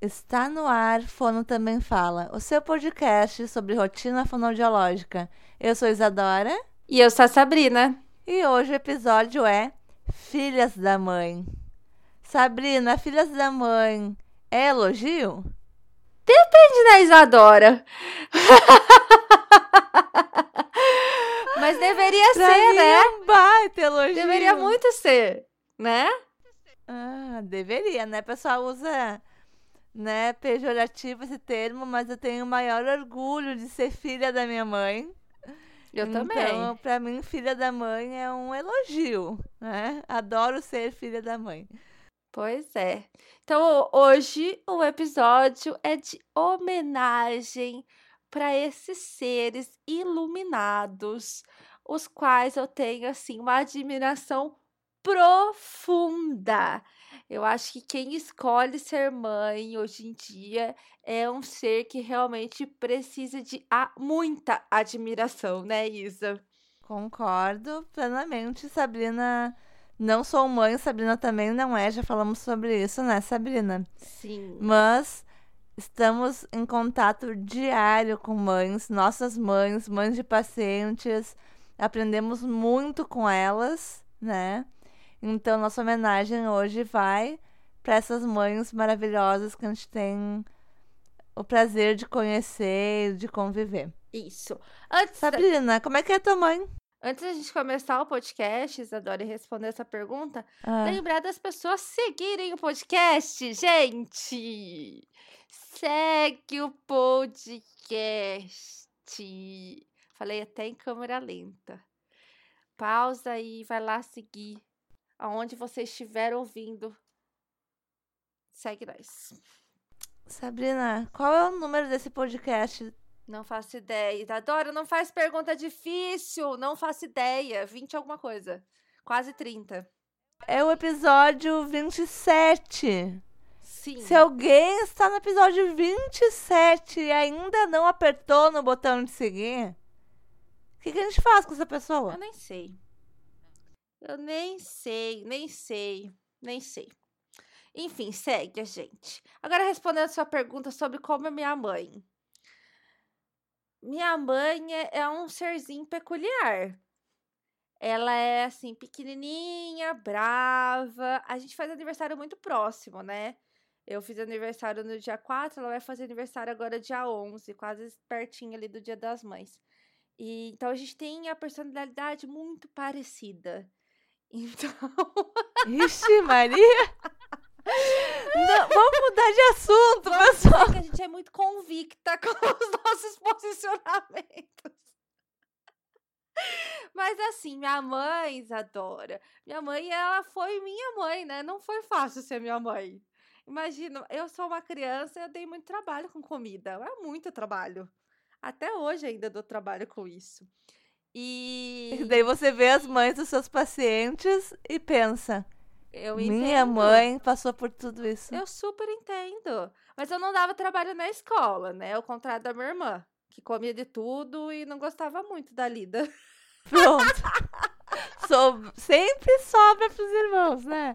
Está no ar, Fono Também Fala, o seu podcast sobre rotina fonoaudiológica. Eu sou Isadora. E eu sou a Sabrina. E hoje o episódio é Filhas da Mãe. Sabrina, Filhas da Mãe é elogio? Depende da Isadora. Mas deveria pra ser, né? É um baita elogio. Deveria muito ser, né? Ah, deveria, né? O pessoal usa né, pejorativo esse termo, mas eu tenho o maior orgulho de ser filha da minha mãe. Eu então, também. pra mim, filha da mãe é um elogio, né? Adoro ser filha da mãe. Pois é. Então, hoje o episódio é de homenagem para esses seres iluminados, os quais eu tenho assim uma admiração profunda. Eu acho que quem escolhe ser mãe hoje em dia é um ser que realmente precisa de muita admiração, né, Isa? Concordo plenamente, Sabrina. Não sou mãe, Sabrina também não é, já falamos sobre isso, né, Sabrina? Sim. Mas estamos em contato diário com mães, nossas mães, mães de pacientes. Aprendemos muito com elas, né? Então, nossa homenagem hoje vai para essas mães maravilhosas que a gente tem o prazer de conhecer e de conviver. Isso. Antes, da- Sabrina, como é que é tua mãe? antes da gente começar o podcast, Isadora, e responder essa pergunta, Ah, lembrar das pessoas seguirem o podcast, gente! Segue o podcast. Falei até em câmera lenta. Pausa e vai lá seguir. Aonde você estiver ouvindo. Segue nós. Sabrina, qual é o número desse podcast? Não faço ideia. Isadora, não faz pergunta difícil. Não faço ideia. 20 alguma coisa. Quase 30. É o episódio 27. Sim. Se alguém está no episódio 27 e ainda não apertou no botão de seguir, o que, que a gente faz com essa pessoa? Eu nem sei. Eu nem sei, nem sei, nem sei. Enfim, segue a gente. Agora respondendo a sua pergunta sobre como é minha mãe. Minha mãe é, é um serzinho peculiar. Ela é assim, pequenininha, brava. A gente faz aniversário muito próximo, né? Eu fiz aniversário no dia 4, ela vai fazer aniversário agora dia 11, quase pertinho ali do Dia das Mães. E, então a gente tem a personalidade muito parecida. Então, Ixi, Maria! Não, vamos mudar de assunto, vamos pessoal. dizer que a gente é muito convicta com os nossos posicionamentos. Mas assim, minha mãe, Isadora, minha mãe, ela foi minha mãe, né? Não foi fácil ser minha mãe. Imagina, eu sou uma criança e eu dei muito trabalho com comida. É muito trabalho. Até hoje ainda dou trabalho com isso. E E daí você vê as mães dos seus pacientes e pensa: eu minha mãe passou por tudo isso. Eu super entendo. Mas eu não dava trabalho na escola, né? Ao contrário da minha irmã, que comia de tudo e não gostava muito da lida. Pronto. So- sempre sobra pros irmãos, né?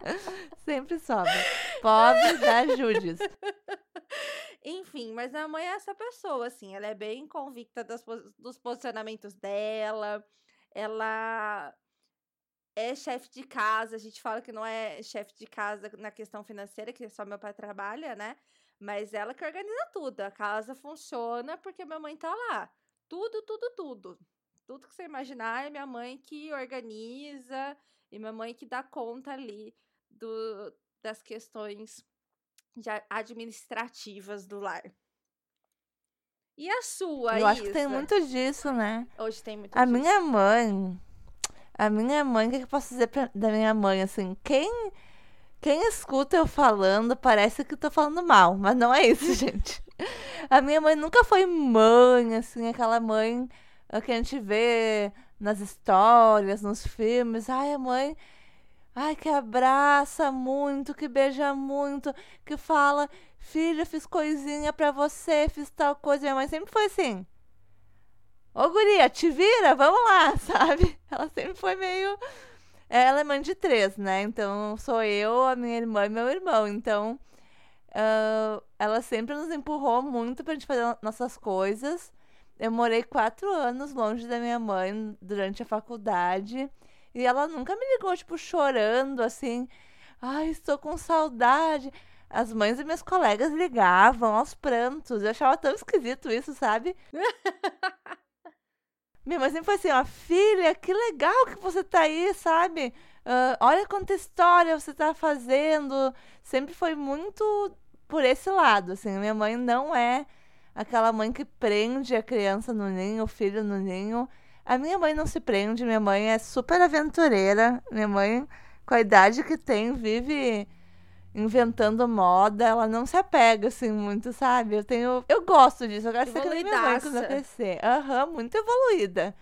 Sempre sobra. Pobre da Judis. Enfim, mas minha mãe é essa pessoa, assim. Ela é bem convicta das dos posicionamentos dela. Ela é chefe de casa. A gente fala que não é chefe de casa na questão financeira, que só meu pai trabalha, né? Mas ela que organiza tudo. A casa funciona porque minha mãe tá lá. Tudo, tudo, tudo. Tudo que você imaginar é minha mãe que organiza e minha mãe que dá conta ali do, das questões a- administrativas do lar. E a sua, Eu acho que tem muito disso, né? Hoje tem muito A disso. minha mãe. A minha mãe, o que eu posso dizer pra- da minha mãe? Assim, quem, quem escuta eu falando parece que eu tô falando mal, mas não é isso, gente. A minha mãe nunca foi mãe, assim, aquela mãe que a gente vê nas histórias, nos filmes. Ai, a mãe. Ai, que abraça muito, que beija muito, que fala, filha, fiz coisinha pra você, fiz tal coisa. Minha mãe sempre foi assim. Ô, guria, te vira, vamos lá, sabe? Ela sempre foi meio. Ela é mãe de três, né? Então sou eu, a minha irmã e meu irmão. Então, ah, ela sempre nos empurrou muito pra gente fazer nossas coisas. Eu morei quatro anos longe da minha mãe durante a faculdade. E ela nunca me ligou, tipo, chorando, assim. Ai, estou com saudade. As mães e meus colegas ligavam aos prantos. Eu achava tão esquisito isso, sabe? Minha mãe sempre foi assim, ó, filha, que legal que você tá aí, sabe? Uh, olha quanta história você tá fazendo. Sempre foi muito por esse lado, assim. Minha mãe não é aquela mãe que prende a criança no ninho, o filho no ninho. A minha mãe não se prende, minha mãe é super aventureira. Minha mãe, com a idade que tem, vive inventando moda, ela não se apega assim muito, sabe? Eu tenho, eu gosto disso, eu gosto de ser que minha mãe quando eu crescer. Aham, uhum, muito evoluída.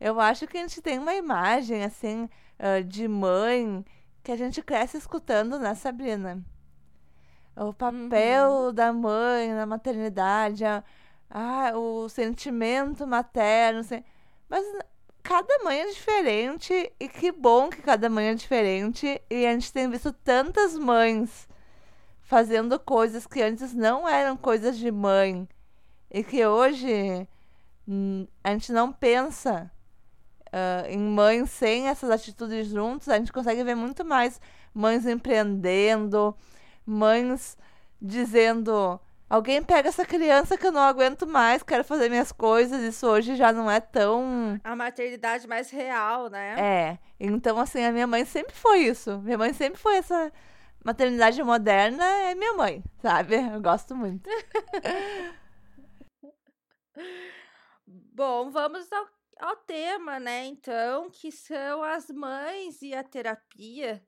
Eu acho que a gente tem uma imagem assim uh, de mãe que a gente cresce escutando, né, Sabrina? O papel uhum. da mãe na maternidade, a, a, o sentimento materno, assim, mas cada mãe é diferente e que bom que cada mãe é diferente. E a gente tem visto tantas mães fazendo coisas que antes não eram coisas de mãe e que hoje a gente não pensa uh, em mães sem essas atitudes juntos. A gente consegue ver muito mais mães empreendendo, mães dizendo Alguém pega essa criança que eu não aguento mais, quero fazer minhas coisas. Isso hoje já não é tão. A maternidade mais real, né? É. Então, assim, a minha mãe sempre foi isso. Minha mãe sempre foi essa. Maternidade moderna é minha mãe, sabe? Eu gosto muito. Bom, vamos ao, ao tema, né? Então, que são as mães e a terapia.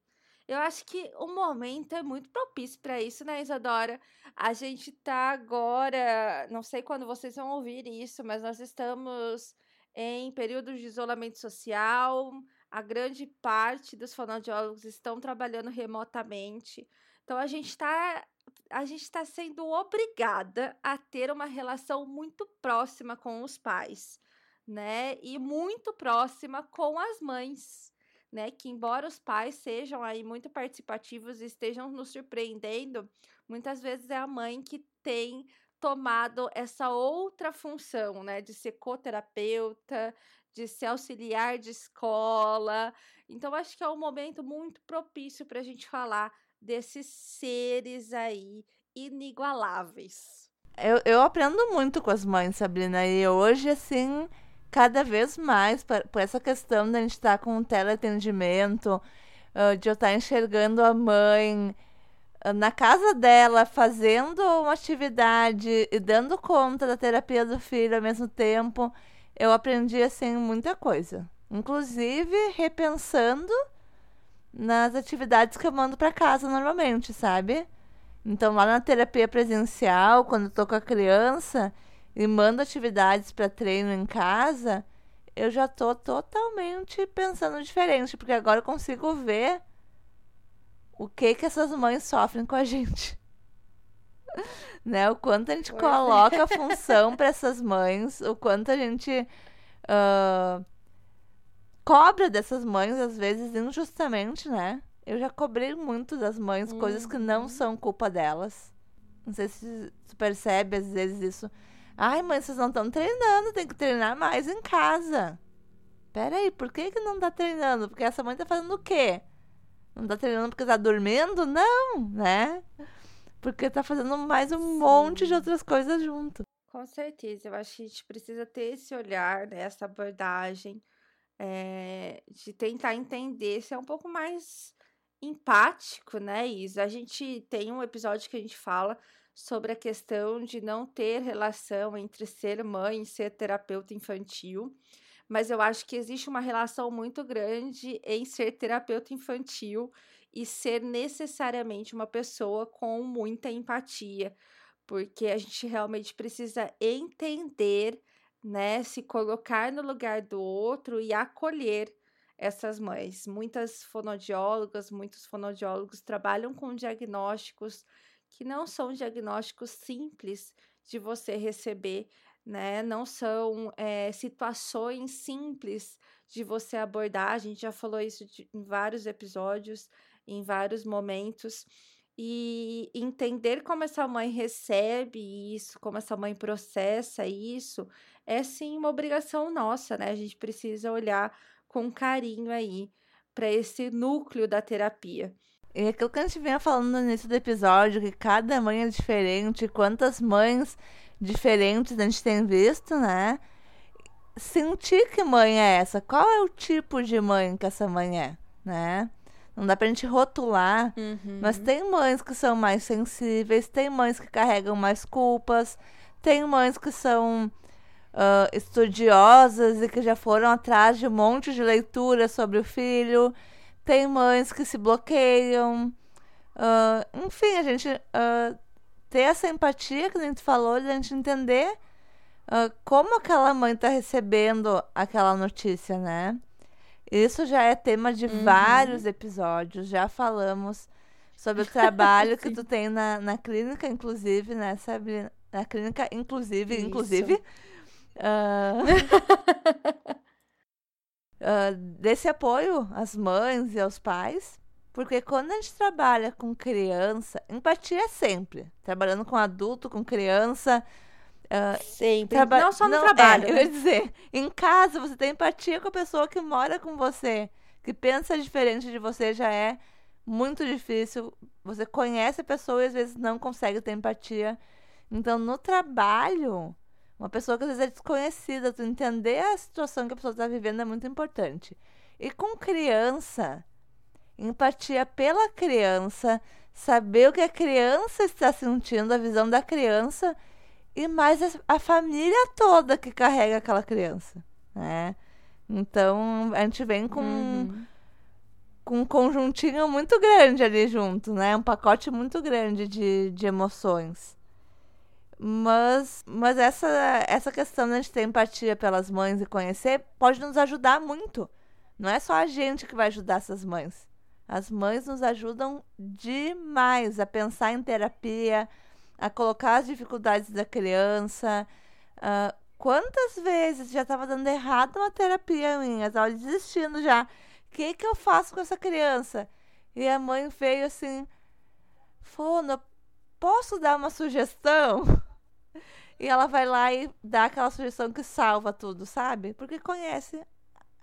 Eu acho que o momento é muito propício para isso, né, Isadora? A gente tá agora, não sei quando vocês vão ouvir isso, mas nós estamos em período de isolamento social. A grande parte dos fonoaudiólogos estão trabalhando remotamente. Então a gente está a gente está sendo obrigada a ter uma relação muito próxima com os pais, né? E muito próxima com as mães né? Que embora os pais sejam aí muito participativos e estejam nos surpreendendo, muitas vezes é a mãe que tem tomado essa outra função, né? De ser coterapeuta, de ser auxiliar de escola. Então, acho que é um momento muito propício para a gente falar desses seres aí inigualáveis. Eu, eu aprendo muito com as mães, Sabrina, e hoje, assim, cada vez mais por, essa questão da gente estar tá com um teleatendimento, uh, de eu estar tá enxergando a mãe uh, na casa dela, fazendo uma atividade e dando conta da terapia do filho ao mesmo tempo, eu aprendi assim muita coisa. Inclusive repensando nas atividades que eu mando para casa normalmente, sabe? Então lá na terapia presencial, quando eu tô com a criança, e mando atividades para treino em casa, eu já tô totalmente pensando diferente, porque agora eu consigo ver o que que essas mães sofrem com a gente. né? O quanto a gente pois é. coloca é. a função para essas mães, o quanto a gente uh, cobra dessas mães, às vezes injustamente, né? Eu já cobrei muito das mães uhum. coisas que não uhum. são culpa delas. Não sei se tu percebe às vezes isso. Ai, mãe, vocês não estão treinando, tem que treinar mais em casa. Peraí, por que, que não tá treinando? Porque essa mãe tá fazendo o quê? Não tá treinando porque tá dormindo? Não, né? Porque tá fazendo mais um Sim. monte de outras coisas junto. Com certeza, eu acho que a gente precisa ter esse olhar, né, essa abordagem é, de tentar entender, ser um pouco mais empático, né, Isa? A gente tem um episódio que a gente fala sobre a questão de não ter relação entre ser mãe e ser terapeuta infantil, mas eu acho que existe uma relação muito grande em ser terapeuta infantil e ser necessariamente uma pessoa com muita empatia, porque a gente realmente precisa entender, né, se colocar no lugar do outro e acolher essas mães. Muitas fonodiólogas, muitos fonodiólogos trabalham com diagnósticos que não são diagnósticos simples de você receber, né? Não são é, situações simples de você abordar. A gente já falou isso de, em vários episódios, em vários momentos. e entender como essa mãe recebe isso, como essa mãe processa isso, é sim uma obrigação nossa, né? A gente precisa olhar com carinho aí para esse núcleo da terapia. E aquilo que a gente vinha falando no início do episódio, que cada mãe é diferente, quantas mães diferentes a gente tem visto, né? Sentir que mãe é essa, qual é o tipo de mãe que essa mãe é, né? Não dá pra gente rotular, uhum. mas tem mães que são mais sensíveis, tem mães que carregam mais culpas, tem mães que são uh, estudiosas e que já foram atrás de um monte de leitura sobre o filho, tem mães que se bloqueiam. Uh, enfim, a gente uh, ter essa empatia que a gente falou, a gente entender como aquela mãe está recebendo aquela notícia, né? Isso já é tema de uhum. vários episódios. Já falamos sobre o trabalho que tu tem na, na clínica, inclusive, né, Sabrina? Na clínica, inclusive, Isso. inclusive. Uh, desse apoio às mães e aos pais. Porque quando a gente trabalha com criança, empatia é sempre. Trabalhando com adulto, com criança, Uh, Sempre. Traba não só no não, trabalho. É, né? Eu ia dizer, em casa você tem empatia com a pessoa que mora com você, que pensa diferente de você, já é muito difícil. Você conhece a pessoa e às vezes não consegue ter empatia. Então, no trabalho, uma pessoa que às vezes é desconhecida, tu entender a situação que a pessoa está vivendo é muito importante. E com criança, empatia pela criança, saber o que a criança está sentindo, a visão da criança e mais a família toda que carrega aquela criança, né? Então a gente vem com uhum. com um conjuntinho muito grande ali junto, né? Um pacote muito grande de, de emoções. Mas, mas essa, essa questão de a gente ter empatia pelas mães e conhecer pode nos ajudar muito. Não é só a gente que vai ajudar essas mães. As mães nos ajudam demais a pensar em terapia, a colocar as dificuldades da criança. Uh, quantas vezes já estava dando errado uma terapia minha, estava desistindo já. O que, que eu faço com essa criança? E a mãe veio assim: Fono, posso dar uma sugestão? E ela vai lá e dá aquela sugestão que salva tudo, sabe? Porque conhece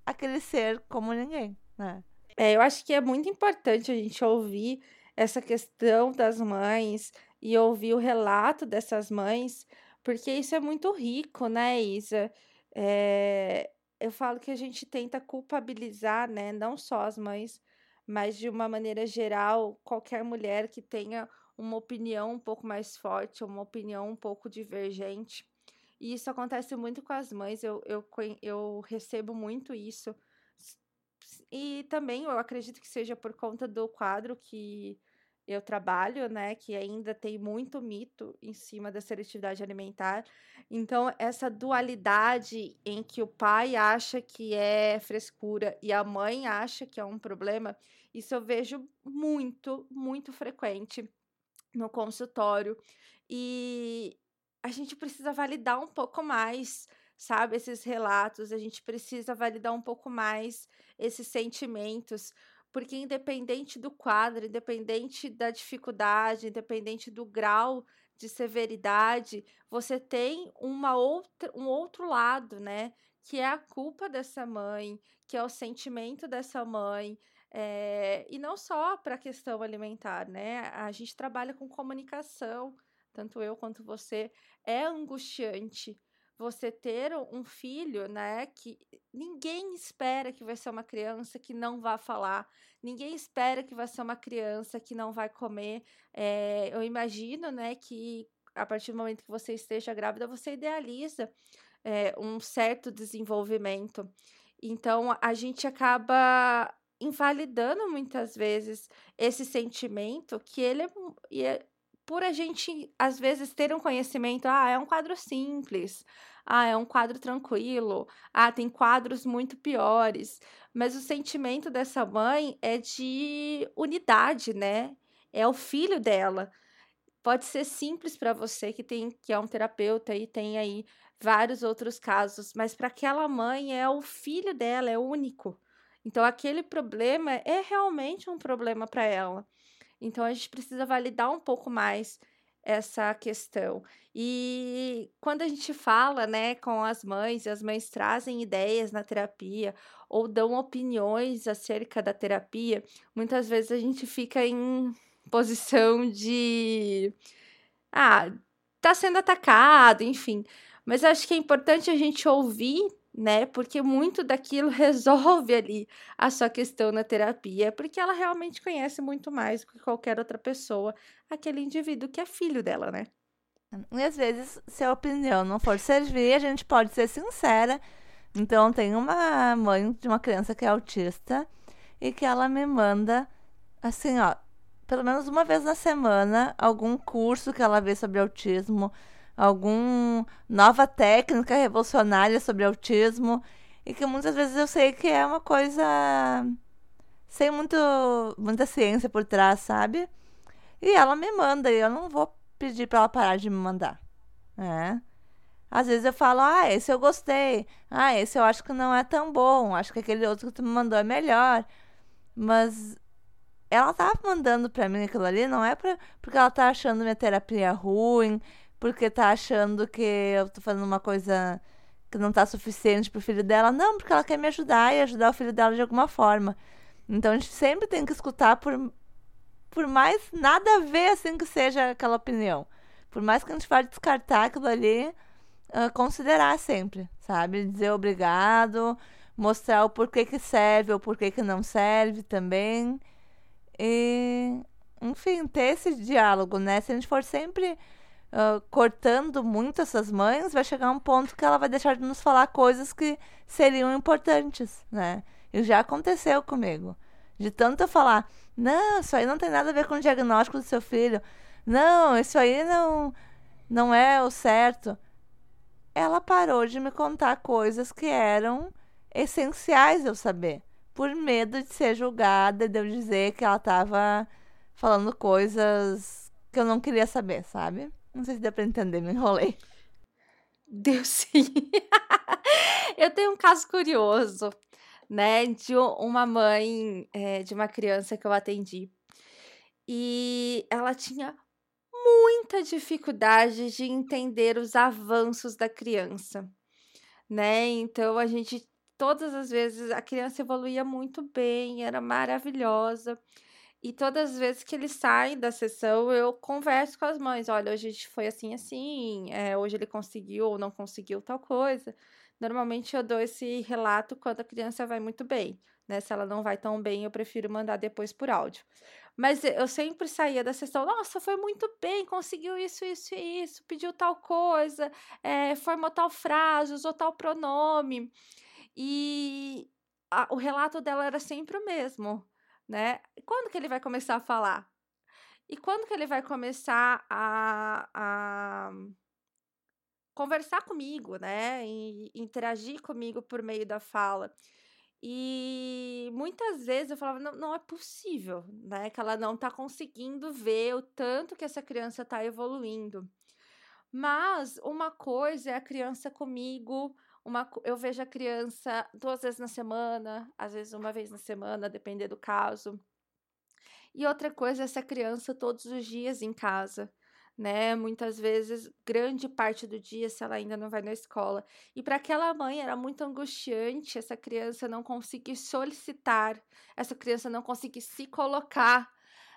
aquele ser como ninguém, né? É, eu acho que é muito importante a gente ouvir essa questão das mães, e ouvir o relato dessas mães, porque isso é muito rico, né, Isa? É, eu falo que a gente tenta culpabilizar, né, não só as mães, mas de uma maneira geral, qualquer mulher que tenha uma opinião um pouco mais forte, uma opinião um pouco divergente. E isso acontece muito com as mães, eu, eu, eu recebo muito isso. E também eu acredito que seja por conta do quadro que eu trabalho, né, que ainda tem muito mito em cima da seletividade alimentar. Então, essa dualidade em que o pai acha que é frescura e a mãe acha que é um problema, isso eu vejo muito, muito frequente no consultório. E a gente precisa validar um pouco mais, sabe, esses relatos, a gente precisa validar um pouco mais esses sentimentos, porque independente do quadro, independente da dificuldade, independente do grau de severidade, você tem uma outra, um outro lado, né? Que é a culpa dessa mãe, que é o sentimento dessa mãe, é, e não só para a questão alimentar, né? A gente trabalha com comunicação, tanto eu quanto você, é angustiante você ter um filho, né, que ninguém espera que vai ser uma criança que não vai falar, ninguém espera que vai ser uma criança que não vai comer. É, eu imagino, né, que a partir do momento que você esteja grávida, você idealiza é, um certo desenvolvimento. Então, a gente acaba invalidando muitas vezes esse sentimento que ele é, é por a gente, às vezes, ter um conhecimento, ah, é um quadro simples, ah, é um quadro tranquilo, ah, tem quadros muito piores. Mas o sentimento dessa mãe é de unidade, né? É o filho dela. Pode ser simples para você que tem que é um terapeuta e tem aí vários outros casos, mas para aquela mãe é o filho dela, é único. Então aquele problema é realmente um problema para ela. Então a gente precisa validar um pouco mais essa questão. E quando a gente fala, né, com as mães, e as mães trazem ideias na terapia ou dão opiniões acerca da terapia, muitas vezes a gente fica em posição de ah, tá sendo atacado, enfim. Mas acho que é importante a gente ouvir né? Porque muito daquilo resolve ali a sua questão na terapia, porque ela realmente conhece muito mais do que qualquer outra pessoa, aquele indivíduo que é filho dela, né? E às vezes, se a opinião não for servir, a gente pode ser sincera. Então, tem uma mãe de uma criança que é autista e que ela me manda, assim, ó, pelo menos uma vez na semana, algum curso que ela vê sobre autismo, alguma nova técnica revolucionária sobre autismo e que muitas vezes eu sei que é uma coisa sem muito, muita ciência por trás, sabe? E ela me manda e eu não vou pedir para ela parar de me mandar, né? Às vezes eu falo, ah, esse eu gostei, ah, esse eu acho que não é tão bom, acho que aquele outro que tu me mandou é melhor, mas ela tá mandando para mim aquilo ali não é pra, porque ela tá achando minha terapia ruim, porque tá achando que eu tô fazendo uma coisa que não tá suficiente pro filho dela. Não, porque ela quer me ajudar e ajudar o filho dela de alguma forma. Então a gente sempre tem que escutar por, por mais nada a ver assim que seja aquela opinião. Por mais que a gente vá descartar aquilo ali, uh, considerar sempre, sabe? Dizer obrigado, mostrar o porquê que serve ou porquê que não serve também. E, enfim, ter esse diálogo, né? Se a gente for sempre uh, cortando muito essas mães, vai chegar um ponto que ela vai deixar de nos falar coisas que seriam importantes, né? E já aconteceu comigo. De tanto eu falar, não, isso aí não tem nada a ver com o diagnóstico do seu filho. Não, isso aí não, não é o certo. Ela parou de me contar coisas que eram essenciais eu saber. Por medo de ser julgada, de eu dizer que ela estava falando coisas que eu não queria saber, sabe? Não sei se dá pra entender, me enrolei. Deu sim. eu tenho um caso curioso, né? De uma mãe é, de uma criança que eu atendi. E ela tinha muita dificuldade de entender os avanços da criança, né? Então a gente todas as vezes a criança evoluía muito bem, era maravilhosa. E todas as vezes que eles saem da sessão, eu converso com as mães. Olha, hoje a gente foi assim, assim. É, hoje ele conseguiu ou não conseguiu tal coisa. Normalmente eu dou esse relato quando a criança vai muito bem. Né? Se ela não vai tão bem, eu prefiro mandar depois por áudio. Mas eu sempre saía da sessão, nossa, foi muito bem, conseguiu isso, isso e isso, pediu tal coisa, é, formou tal frase, usou tal pronome. E a, o relato dela era sempre o mesmo né? Quando que ele vai começar a falar? E quando que ele vai começar a, a conversar comigo, né? E interagir comigo por meio da fala. E muitas vezes eu falava, não, não é possível, né? Que ela não tá conseguindo ver o tanto que essa criança tá evoluindo. Mas uma coisa é a criança comigo uma, eu vejo a criança duas vezes na semana, às vezes uma vez na semana, depender do caso. E outra coisa essa criança todos os dias em casa, né? Muitas vezes, grande parte do dia, se ela ainda não vai na escola. E para aquela mãe era muito angustiante essa criança não conseguir solicitar, essa criança não conseguir se colocar,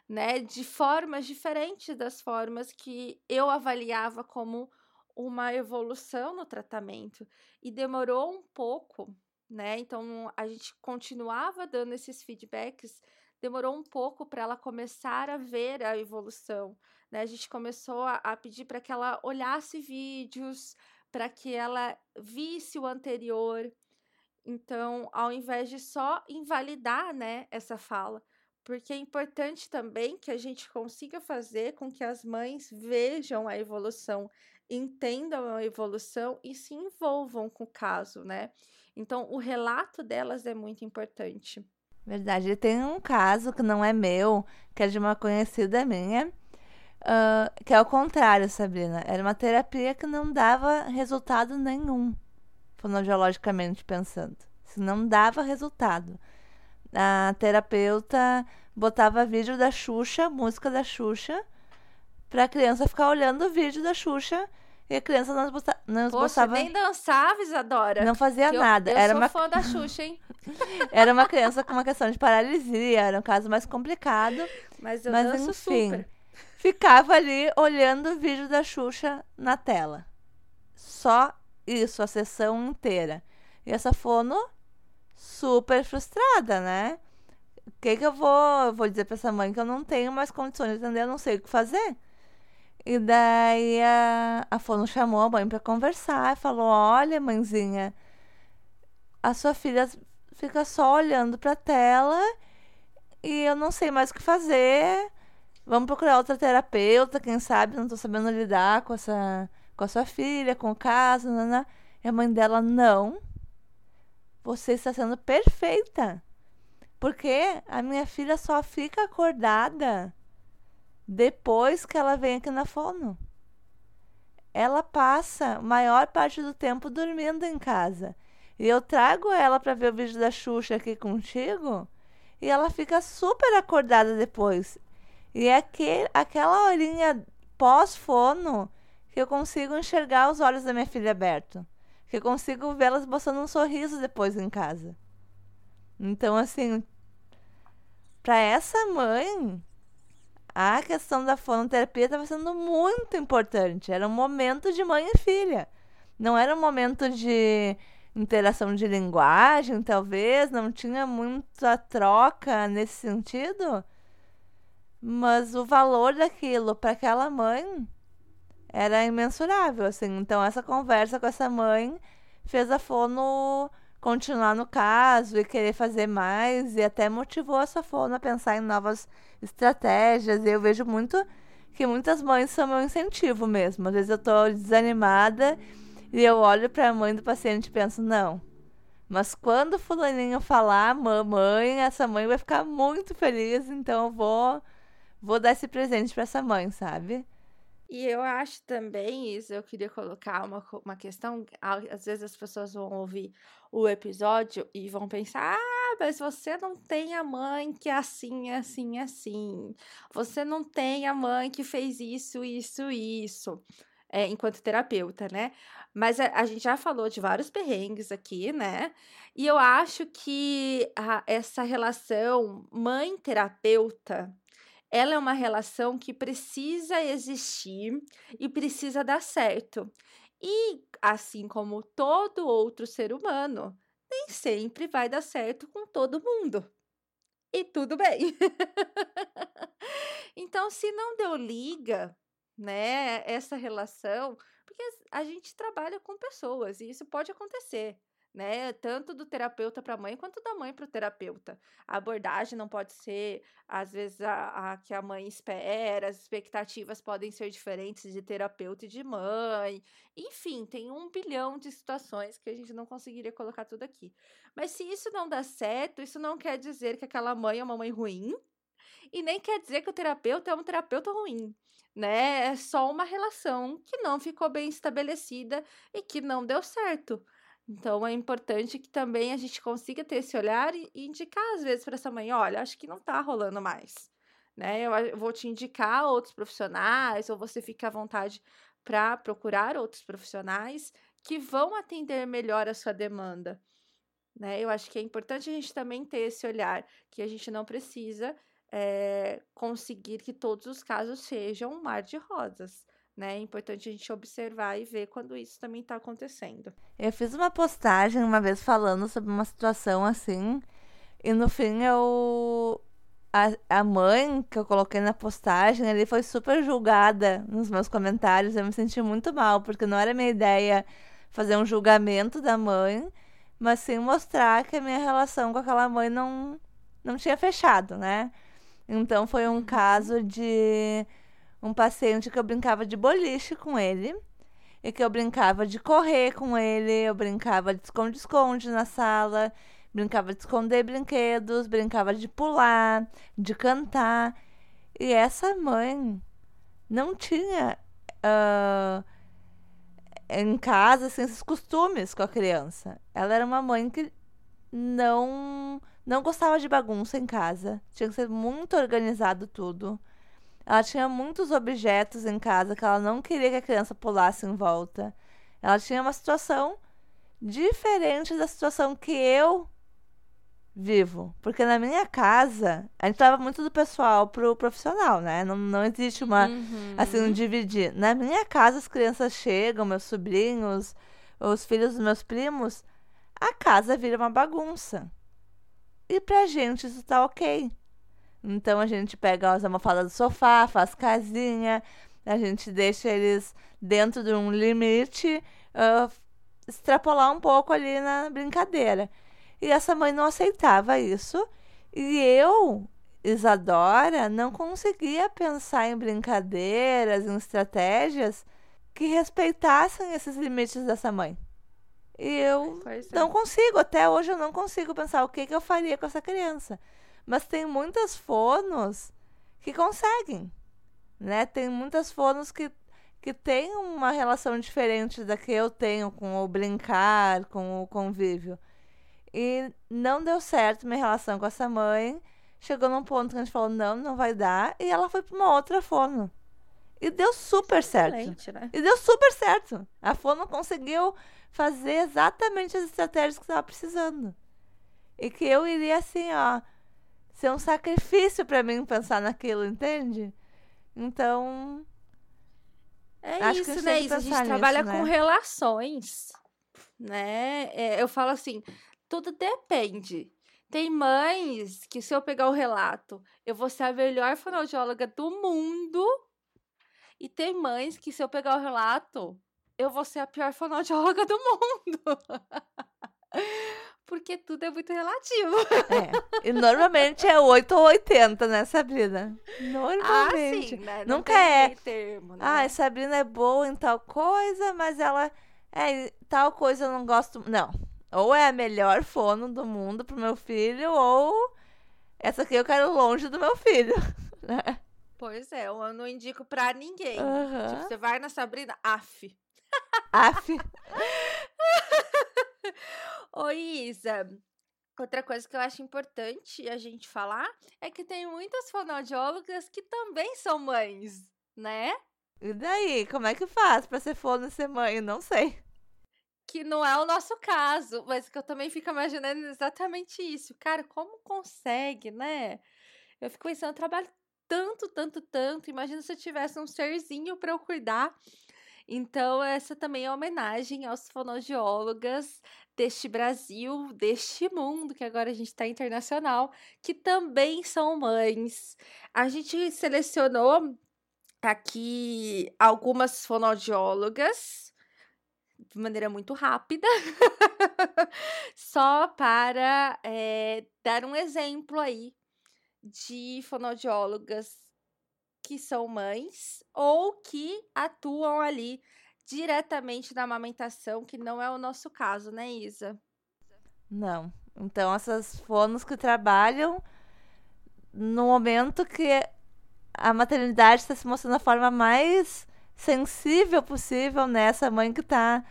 né? De formas diferentes das formas que eu avaliava como uma evolução no tratamento e demorou um pouco, né? Então a gente continuava dando esses feedbacks, demorou um pouco para ela começar a ver a evolução, né? A gente começou a, a pedir para que ela olhasse vídeos, para que ela visse o anterior. Então, ao invés de só invalidar, né, essa fala, porque é importante também que a gente consiga fazer com que as mães vejam a evolução entendam a evolução e se envolvam com o caso, né? Então, o relato delas é muito importante. Verdade. Tem um caso que não é meu, que é de uma conhecida minha, uh, que é o contrário, Sabrina. Era uma terapia que não dava resultado nenhum, fonoaudiologicamente pensando. Se não dava resultado. A terapeuta botava vídeo da Xuxa, música da Xuxa, pra criança ficar olhando o vídeo da Xuxa e a criança não, bota, não Poxa, botava. nem dançava, Isadora. Não fazia eu- nada. Eu, era, sou uma, fã da Xuxa, hein? era uma criança com uma questão de paralisia, era um caso mais complicado. Mas eu Mas danço enfim, super. ficava ali olhando o vídeo da Xuxa na tela. Só isso, a sessão inteira. E essa fono super frustrada, né? O que, que eu vou, vou dizer pra essa mãe que eu não tenho mais condições de atender, eu não sei o que fazer. E daí a, a fono chamou a mãe pra conversar e falou: Olha, mãezinha, a sua filha fica só olhando pra tela e eu não sei mais o que fazer. Vamos procurar outra terapeuta, quem sabe, não tô sabendo lidar com essa com a sua filha, com o caso, nanã. E a mãe dela, não. Você está sendo perfeita. Porque a minha filha só fica acordada depois que ela vem aqui na fono. Ela passa maior parte do tempo dormindo em casa. E eu trago ela para ver o vídeo da Xuxa aqui contigo. E ela fica super acordada depois. E é aquele, aquela horinha pós-fono que eu consigo enxergar os olhos da minha filha abertos. Que eu consigo vê-las botando um sorriso depois em casa. Então, assim, para essa mãe, a questão da fonoterapia estava sendo muito importante. Era um momento de mãe e filha. Não era um momento de interação de linguagem, talvez, não tinha muita troca nesse sentido. Mas o valor daquilo para aquela mãe era imensurável, assim. Então essa conversa com essa mãe fez a Fono continuar no caso e querer fazer mais e até motivou essa Fono a pensar em novas estratégias. E eu vejo muito que muitas mães são meu incentivo mesmo. Às vezes eu tô desanimada e eu olho para a mãe do paciente e penso, não. Mas quando o fulaninho falar mamãe, essa mãe vai ficar muito feliz, então eu vou vou dar esse presente para essa mãe, sabe? E eu acho também isso, eu queria colocar uma, uma questão. Às vezes as pessoas vão ouvir o episódio e vão pensar: ah, mas você não tem a mãe que é assim, assim, assim. Você não tem a mãe que fez isso, isso, isso. É, enquanto terapeuta, né? Mas a, a gente já falou de vários perrengues aqui, né? E eu acho que a- essa relação mãe-terapeuta ela é uma relação que precisa existir e precisa dar certo. E, assim como todo outro ser humano, nem sempre vai dar certo com todo mundo. E tudo bem. então, se não deu liga, né, essa relação, porque a gente trabalha com pessoas e isso pode acontecer. Né? Tanto do terapeuta para a mãe quanto da mãe para o terapeuta. A abordagem não pode ser às vezes a, a que a mãe espera, as expectativas podem ser diferentes de terapeuta e de mãe. Enfim, tem um bilhão de situações que a gente não conseguiria colocar tudo aqui. Mas se isso não dá certo, isso não quer dizer que aquela mãe é uma mãe ruim, e nem quer dizer que o terapeuta é um terapeuta ruim. Né? É só uma relação que não ficou bem estabelecida e que não deu certo. Então é importante que também a gente consiga ter esse olhar e, indicar às vezes para essa mãe, olha, acho que não tá rolando mais, né? Eu, eu vou te indicar outros profissionais ou você fica à vontade para procurar outros profissionais que vão atender melhor a sua demanda, né? Eu acho que é importante a gente também ter esse olhar que a gente não precisa eh, conseguir que todos os casos sejam um mar de rosas. Né? É importante a gente observar e ver quando isso também está acontecendo. Eu fiz uma postagem uma vez falando sobre uma situação assim, e no fim eu. A, a mãe que eu coloquei na postagem ali foi super julgada nos meus comentários. Eu me senti muito mal, porque não era minha ideia fazer um julgamento da mãe, mas sim mostrar que a minha relação com aquela mãe não, não tinha fechado, né? Então foi um caso de um paciente que eu brincava de boliche com ele. E que eu brincava de correr com ele, eu brincava de esconde-esconde na sala, brincava de esconder brinquedos, brincava de pular, de cantar. E essa mãe não tinha ah, em casa assim, esses costumes com a criança. Ela era uma mãe que não não gostava de bagunça em casa. Tinha que ser muito organizado tudo. Ela tinha muitos objetos em casa que ela não queria que a criança pulasse em volta. Ela tinha uma situação diferente da situação que eu vivo. Porque na minha casa, a gente leva muito do pessoal pro profissional, né? Não, não existe uma, Uhum. assim, um dividir. Na minha casa, as crianças chegam, meus sobrinhos, os filhos dos meus primos, a casa vira uma bagunça. E pra gente isso tá ok. Então a gente pega as almofadas do sofá, faz casinha, a gente deixa eles dentro de um limite, ah, extrapolar um pouco ali na brincadeira. E essa mãe não aceitava isso. E eu, Isadora, não conseguia pensar em brincadeiras, em estratégias que respeitassem esses limites dessa mãe. E eu é. não consigo, até hoje eu não consigo pensar o que, que eu faria com essa criança. Mas tem muitas fonos que conseguem, né? Tem muitas fonos que, que têm uma relação diferente da que eu tenho com o brincar, com o convívio. E não deu certo minha relação com essa mãe. Chegou num ponto que a gente falou, não, não vai dar. E ela foi para uma outra fono. E deu super certo. Né? E deu super certo. A Fono conseguiu fazer exatamente as estratégias que estava precisando. E que eu iria assim, ó, ser um sacrifício para mim pensar naquilo, entende? Então, É Acho que a isso, gente né? que Isso, a gente pensar trabalha nisso, com né? relações, né? É, eu falo assim, tudo depende. Tem mães que se eu pegar o relato, eu vou ser a melhor fonoaudióloga do mundo. E tem mães que se eu pegar o relato, eu vou ser a pior fonoaudióloga do mundo. Porque tudo é muito relativo. é. E normalmente é 8 ou 80, né, Sabrina? Ah, Normalmente. sim, né? Nunca é. termo, né? Ah, Sabrina é boa em tal coisa, mas ela. É, tal coisa eu não gosto. Não. Ou é a melhor fono do mundo pro meu filho, ou essa aqui eu quero longe do meu filho. né? Pois é, eu não indico pra ninguém. Aham. Tipo, você vai na Sabrina, af. Aff. Ô, Isa, outra coisa que eu acho importante a gente falar é que tem muitas fonoaudiólogas que também são mães, né? E daí? Como é que faz pra ser fono e ser mãe? Não sei. Que não é o nosso caso, mas que eu também fico imaginando exatamente isso. Cara, como consegue, né? Eu fico pensando, eu trabalho tanto, tanto, tanto. Imagina se eu tivesse um serzinho pra eu cuidar. Então, essa também é uma homenagem aos fonoaudiólogas deste Brasil, deste mundo, que agora a gente está internacional, que também são mães. A gente selecionou aqui algumas fonoaudiólogas de maneira muito rápida, só para eh, dar um exemplo aí de fonoaudiólogas que são mães ou que atuam ali diretamente na amamentação, que não é o nosso caso, né, Isa? Não. Então, essas fonos que trabalham no momento que a maternidade está se mostrando a forma mais sensível possível nessa mãe que está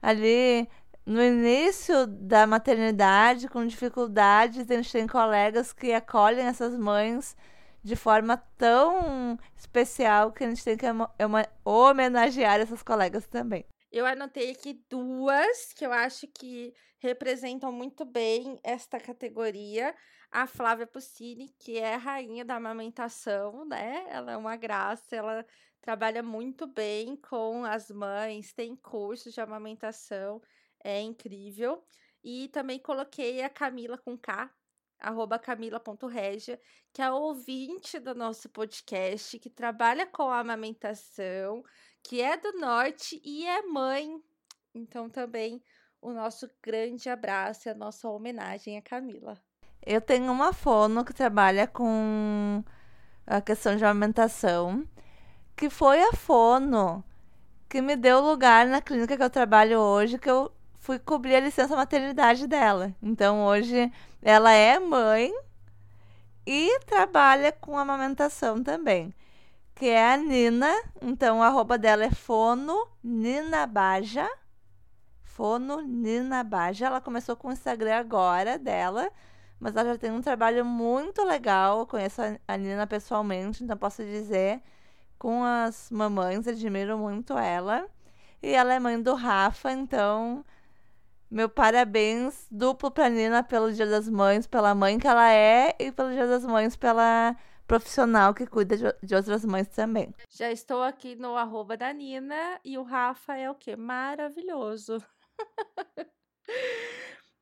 ali no início da maternidade, com dificuldades. A gente tem colegas que acolhem essas mães de forma tão especial que a gente tem que homenagear essas colegas também. Eu anotei aqui duas que eu acho que representam muito bem esta categoria. A Flávia Puccini, que é a rainha da amamentação, né? Ela é uma graça, ela trabalha muito bem com as mães, tem cursos de amamentação, é incrível. E também coloquei a Camila com K, arroba camila.regia, que é ouvinte do nosso podcast, que trabalha com a amamentação, que é do norte e é mãe. Então, também o nosso grande abraço e a nossa homenagem a Camila. Eu tenho uma fono que trabalha com a questão de amamentação, que foi a fono que me deu lugar na clínica que eu trabalho hoje, que eu fui cobrir a licença maternidade dela. Então hoje ela é mãe e trabalha com amamentação também, que é a Nina. Então o arroba dela é fono Nina Baja. Fono Nina Baja. Ela começou com o Instagram agora dela mas ela já tem um trabalho muito legal. Eu conheço a Nina pessoalmente, então posso dizer com as mamães, admiro muito ela. E ela é mãe do Rafa, então meu parabéns duplo pra Nina pelo Dia das Mães, pela mãe que ela é e pelo Dia das Mães pela profissional que cuida de, outras mães também. Já estou aqui no arroba da Nina e o Rafa é o quê? Maravilhoso.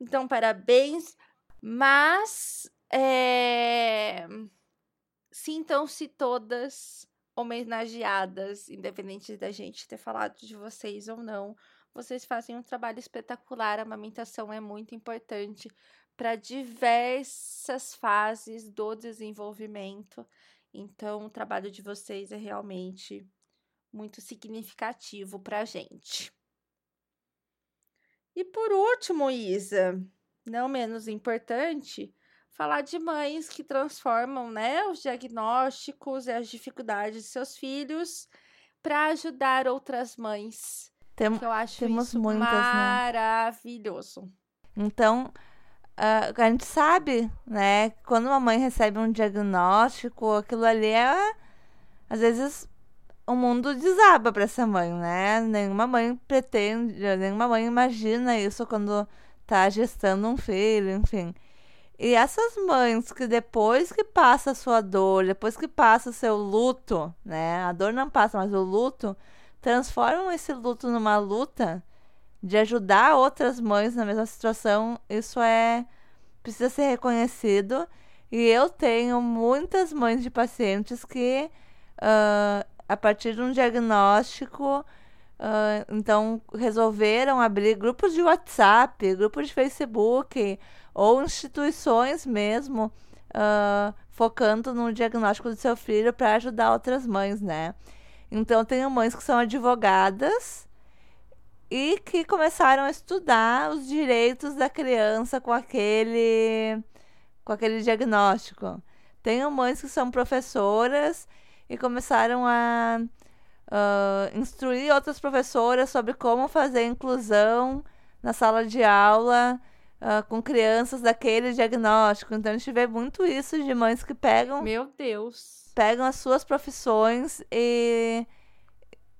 então, parabéns. Mas é... sintam-se todas homenageadas, independente da gente ter falado de vocês ou não. Vocês fazem um trabalho espetacular. A amamentação é muito importante para diversas fases do desenvolvimento. Então, o trabalho de vocês é realmente muito significativo para a gente. E por último, Isa, não menos importante, falar de mães que transformam né, os diagnósticos e as dificuldades de seus filhos para ajudar outras mães. Tem, que eu acho temos isso muitas, né? maravilhoso. Né? Então, uh, a gente sabe, né, quando uma mãe recebe um diagnóstico, aquilo ali é, às vezes, o mundo desaba para essa mãe, né? Nenhuma mãe pretende, nenhuma mãe imagina isso quando tá gestando um filho, enfim. E essas mães que depois que passa a sua dor, depois que passa o seu luto, né? A dor não passa, mas o luto, transformam esse luto numa luta de ajudar outras mães na mesma situação, isso é precisa ser reconhecido. E eu tenho muitas mães de pacientes que, uh, a partir de um diagnóstico, uh, então resolveram abrir grupos de WhatsApp, grupos de Facebook ou instituições mesmo, uh, focando no diagnóstico do seu filho para ajudar outras mães, né? Então, tenho mães que são advogadas e que começaram a estudar os direitos da criança com aquele, com aquele diagnóstico. Tenho mães que são professoras e começaram a uh, instruir outras professoras sobre como fazer inclusão na sala de aula uh, com crianças daquele diagnóstico. Então a gente vê muito isso de mães que pegam. Meu Deus! Pegam as suas profissões e,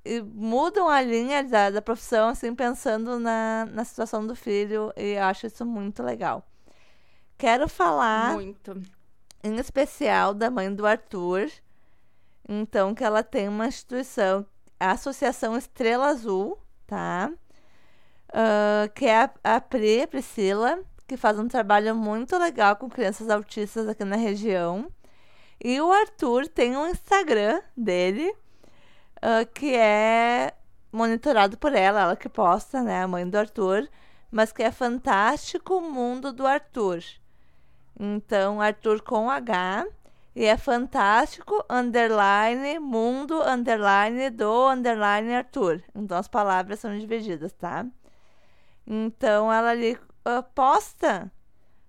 e mudam a linha da, da profissão, assim, pensando na, na situação do filho, e eu acho isso muito legal. Quero falar. Muito. Em especial da mãe do Arthur. Então, que ela tem uma instituição, a Associação Estrela Azul, tá? Uh, que é a, a Pri, Priscila, que faz um trabalho muito legal com crianças autistas aqui na região. E o Arthur tem um Instagram dele uh, que é monitorado por ela, ela que posta, né? A mãe do Arthur, mas que é Fantástico Mundo do Arthur. Então, Arthur com H. E é fantástico, underline, mundo, underline, do, underline, Arthur. Então, as palavras são divididas, tá? Então, ela ali uh, posta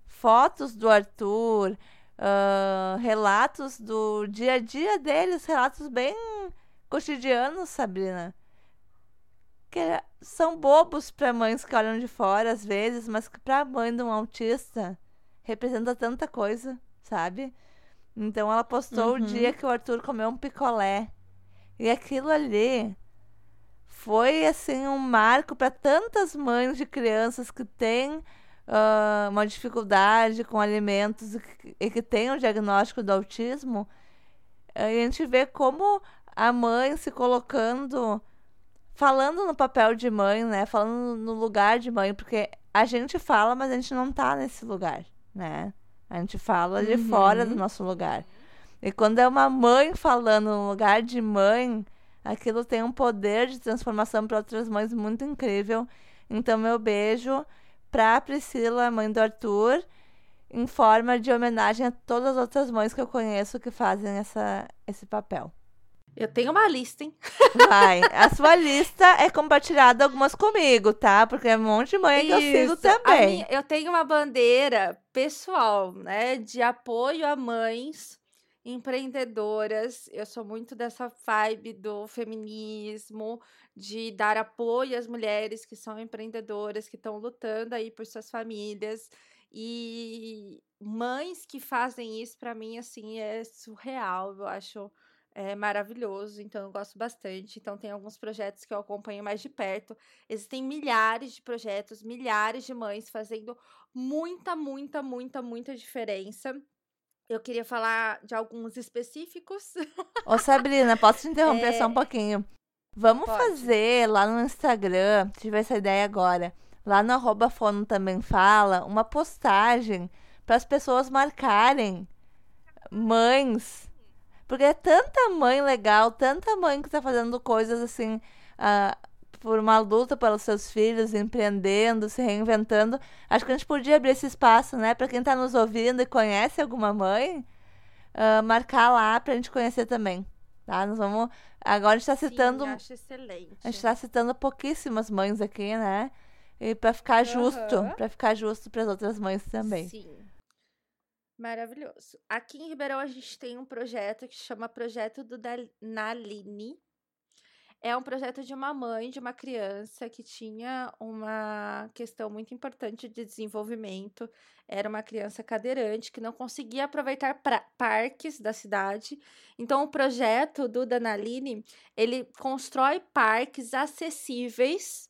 fotos do Arthur, uh, relatos do dia a dia deles, relatos bem cotidianos, Sabrina. Que são bobos para mães que olham de fora às vezes, mas que para a mãe de um autista representa tanta coisa, sabe? Então ela postou uhum. o dia que o Arthur comeu um picolé. E aquilo ali foi assim um marco para tantas mães de crianças que têm uh, uma dificuldade com alimentos e que, e que tem o diagnóstico do autismo, a gente vê como a mãe se colocando, falando no papel de mãe, né? Falando no lugar de mãe, porque a gente fala, mas a gente não tá nesse lugar, né? A gente fala de uhum. fora do nosso lugar. E quando é uma mãe falando no lugar de mãe, aquilo tem um poder de transformação para outras mães muito incrível. Então, meu beijo para Priscila, mãe do Arthur, em forma de homenagem a todas as outras mães que eu conheço que fazem essa, esse papel. Eu tenho uma lista, hein? Vai. A sua lista é compartilhada algumas comigo, tá? Porque é um monte de mãe Isso. que eu sigo também. Minha, eu tenho uma bandeira pessoal, né? De apoio a mães empreendedoras. Eu sou muito dessa vibe do feminismo, de dar apoio às mulheres que são empreendedoras, que estão lutando aí por suas famílias. E mães que fazem isso, para mim, assim, é surreal. Eu acho é maravilhoso, então eu gosto bastante. Então tem alguns projetos que eu acompanho mais de perto. Existem milhares de projetos, milhares de mães fazendo muita, muita, muita, muita diferença. Eu queria falar de alguns específicos. Ô, Sabrina, posso te interromper é... só um pouquinho? Vamos Pode. fazer lá no Instagram, tive essa ideia agora. Lá no arroba Fono também fala, uma postagem para as pessoas marcarem mães porque é tanta mãe legal, tanta mãe que tá fazendo coisas assim, uh, por uma luta pelos seus filhos, empreendendo, se reinventando. Acho que a gente podia abrir esse espaço, né? Para quem tá nos ouvindo e conhece alguma mãe, uh, marcar lá pra gente conhecer também. Tá? Nós vamos. Agora a gente tá citando. Sim, acho excelente. A gente tá citando pouquíssimas mães aqui, né? E para ficar uhum. justo, para ficar justo para as outras mães também. Sim. Maravilhoso. Aqui em Ribeirão a gente tem um projeto que chama Projeto do Naline. É um projeto de uma mãe de uma criança que tinha uma questão muito importante de desenvolvimento. Era uma criança cadeirante que não conseguia aproveitar parques da cidade. Então, o projeto do Danaline, ele constrói parques acessíveis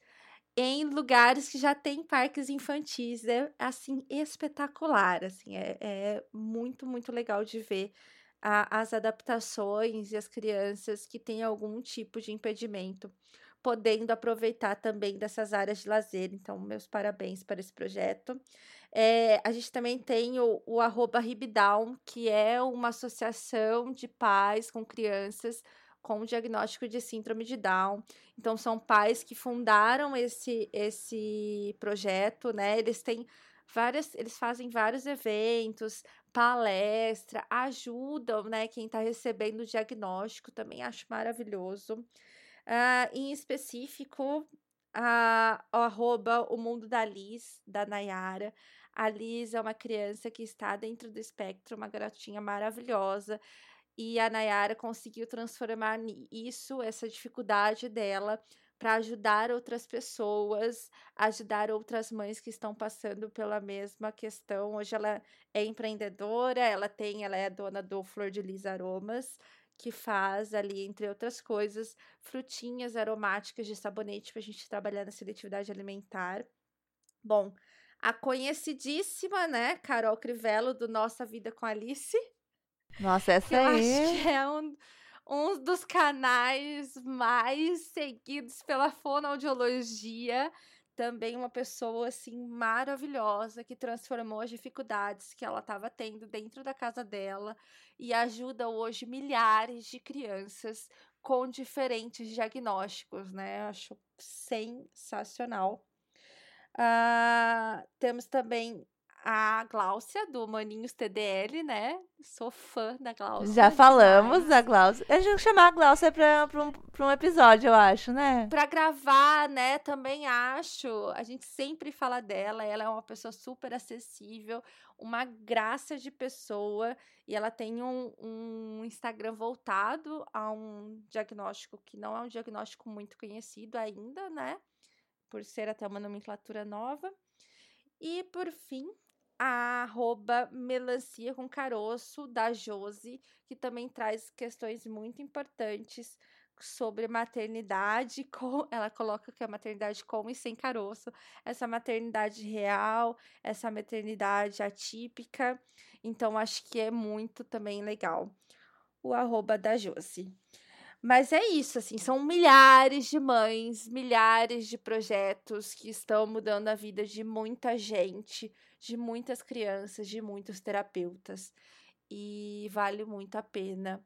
em lugares que já tem parques infantis. É, assim, espetacular, assim, é, é muito, muito legal de ver a, as adaptações e as crianças que têm algum tipo de impedimento podendo aproveitar também dessas áreas de lazer. Então, meus parabéns para esse projeto. É, a gente também tem o, o arroba Ribidown, que é uma associação de pais com crianças com o diagnóstico de síndrome de Down. Então, são pais que fundaram esse, esse projeto, né? Eles têm várias, eles fazem vários eventos, palestra, ajudam, né, quem está recebendo o diagnóstico, também acho maravilhoso. Uh, em específico, o arroba o mundo da Liz, da Nayara. A Liz é uma criança que está dentro do espectro, uma garotinha maravilhosa. E a Nayara conseguiu transformar isso, essa dificuldade dela, para ajudar outras pessoas, ajudar outras mães que estão passando pela mesma questão. Hoje ela é empreendedora, ela tem, ela é dona do Flor de Lis Aromas, que faz ali, entre outras coisas, frutinhas aromáticas de sabonete para a gente trabalhar na seletividade alimentar. Bom, a conhecidíssima, né, Carol Crivelo, do Nossa Vida com Alice, nossa, essa eu aí. Acho que é um, um dos canais mais seguidos pela fonoaudiologia. Também uma pessoa assim maravilhosa que transformou as dificuldades que ela estava tendo dentro da casa dela e ajuda hoje milhares de crianças com diferentes diagnósticos, né? Acho sensacional. Uh, temos também a Gláucia, do Maninhos TDL, né? Sou fã da Gláucia. Já falamos demais. da Gláucia. A gente chamar a Gláucia pra, pra, um, pra um episódio, eu acho, né? Pra gravar, né? Também acho. A gente sempre fala dela. Ela é uma pessoa super acessível, uma graça de pessoa. E ela tem um, um Instagram voltado a um diagnóstico que não é um diagnóstico muito conhecido ainda, né? Por ser até uma nomenclatura nova. E por fim, a arroba melancia com caroço da Josi, que também traz questões muito importantes sobre maternidade, com, ela coloca que é maternidade com e sem caroço, essa maternidade real, essa maternidade atípica, então acho que é muito também legal o arroba da Josi. Mas é isso, assim, são milhares de mães, milhares de projetos que estão mudando a vida de muita gente, de muitas crianças, de muitos terapeutas. E vale muito a pena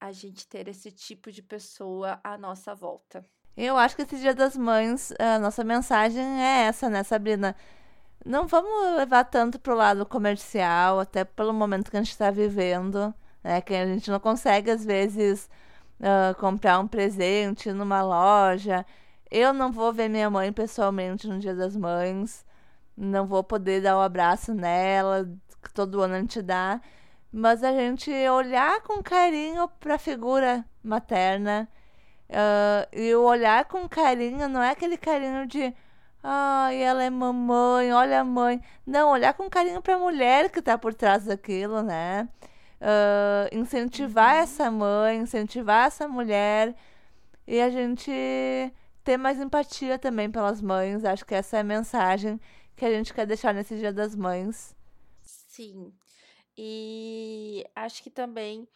a gente ter esse tipo de pessoa à nossa volta. Eu acho que esse Dia das Mães, a nossa mensagem é essa, né, Sabrina? Não vamos levar tanto pro lado comercial, até pelo momento que a gente está vivendo, né? Que a gente não consegue, às vezes, uh, comprar um presente numa loja. Eu não vou ver minha mãe pessoalmente no Dia das Mães não vou poder dar o um abraço nela, que todo ano a gente dá, mas a gente olhar com carinho para a figura materna. Uh, e o olhar com carinho não é aquele carinho de Ai, ela é mamãe, olha a mãe. Não, olhar com carinho pra mulher que tá por trás daquilo, né? Uh, incentivar Uhum. essa mãe, incentivar essa mulher e a gente ter mais empatia também pelas mães. Acho que essa é a mensagem que a gente quer deixar nesse Dia das Mães. Sim. E acho que também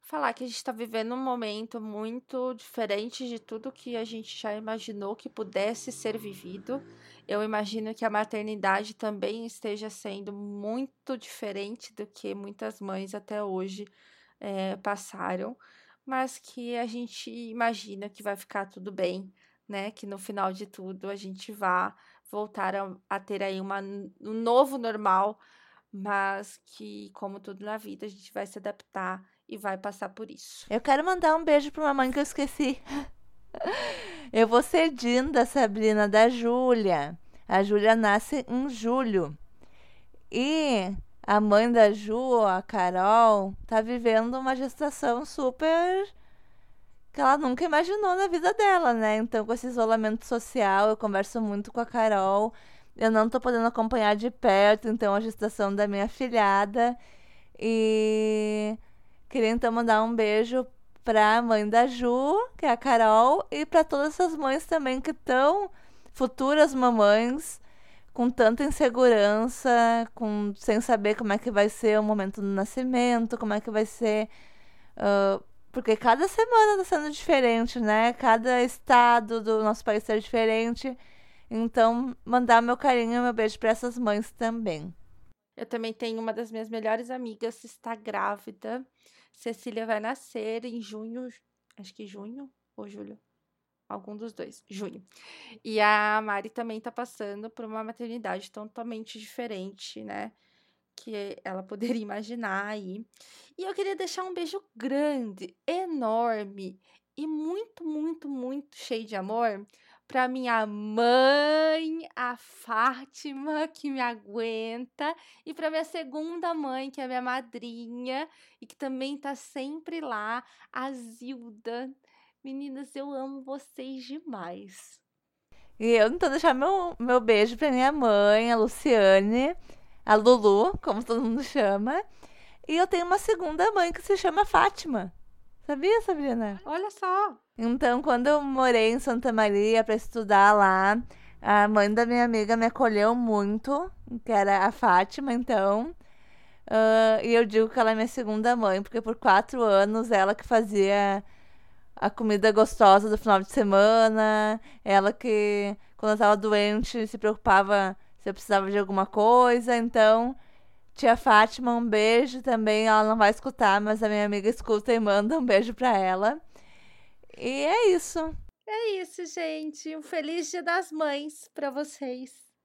falar que a gente está vivendo um momento muito diferente de tudo que a gente já imaginou que pudesse ser vivido. Eu imagino que a maternidade também esteja sendo muito diferente do que muitas mães até hoje eh, passaram, mas que a gente imagina que vai ficar tudo bem, né? Que no final de tudo a gente vá voltar a, a ter aí uma, um novo normal mas que, como tudo na vida, a gente vai se adaptar e vai passar por isso. Eu quero mandar um beijo pra uma mãe que eu esqueci. Eu vou ser Jean da Sabrina da Júlia. A Júlia nasce em julho. E a mãe da Ju, a Carol, tá vivendo uma gestação super que ela nunca imaginou na vida dela, né? Então, com esse isolamento social, eu converso muito com a Carol. Eu não tô podendo acompanhar de perto, então, a gestação da minha filhada. E queria então mandar um beijo pra mãe da Ju, que é a Carol, e para todas essas mães também que estão futuras mamães com tanta insegurança, com sem saber como é que vai ser o momento do nascimento, como é que vai ser, uh, porque cada semana está sendo diferente, né? Cada estado do nosso país está diferente. Então, mandar meu carinho meu beijo para essas mães também. Eu também tenho uma das minhas melhores amigas, está grávida. Cecília vai nascer em junho, acho que junho ou julho. Algum dos dois, junho. E a Mari também está passando por uma maternidade totalmente diferente, né? Que ela poderia imaginar aí. E eu queria deixar um beijo grande, enorme e muito, muito, muito cheio de amor para minha mãe, a Fátima, que me aguenta, e para minha segunda mãe, que é minha madrinha, e que também tá sempre lá, a Zilda. Meninas, eu amo vocês demais. E eu então deixar meu, meu beijo para minha mãe, a Luciane, a Lulu, como todo mundo chama. E eu tenho uma segunda mãe que se chama Fátima. Sabia, Sabrina? Olha só. Então, quando eu morei em Santa Maria para estudar lá, a mãe da minha amiga me acolheu muito, que era a Fátima, então. Uh, e eu digo que ela é minha segunda mãe, porque por quatro anos ela que fazia a comida gostosa do final de semana, ela que, quando eu tava doente, se preocupava se eu precisava de alguma coisa, então. Tia Fátima, um beijo também. Ela não vai escutar, mas a minha amiga escuta e manda um beijo pra ela. E é isso. É isso, gente. Um feliz Dia das Mães para vocês.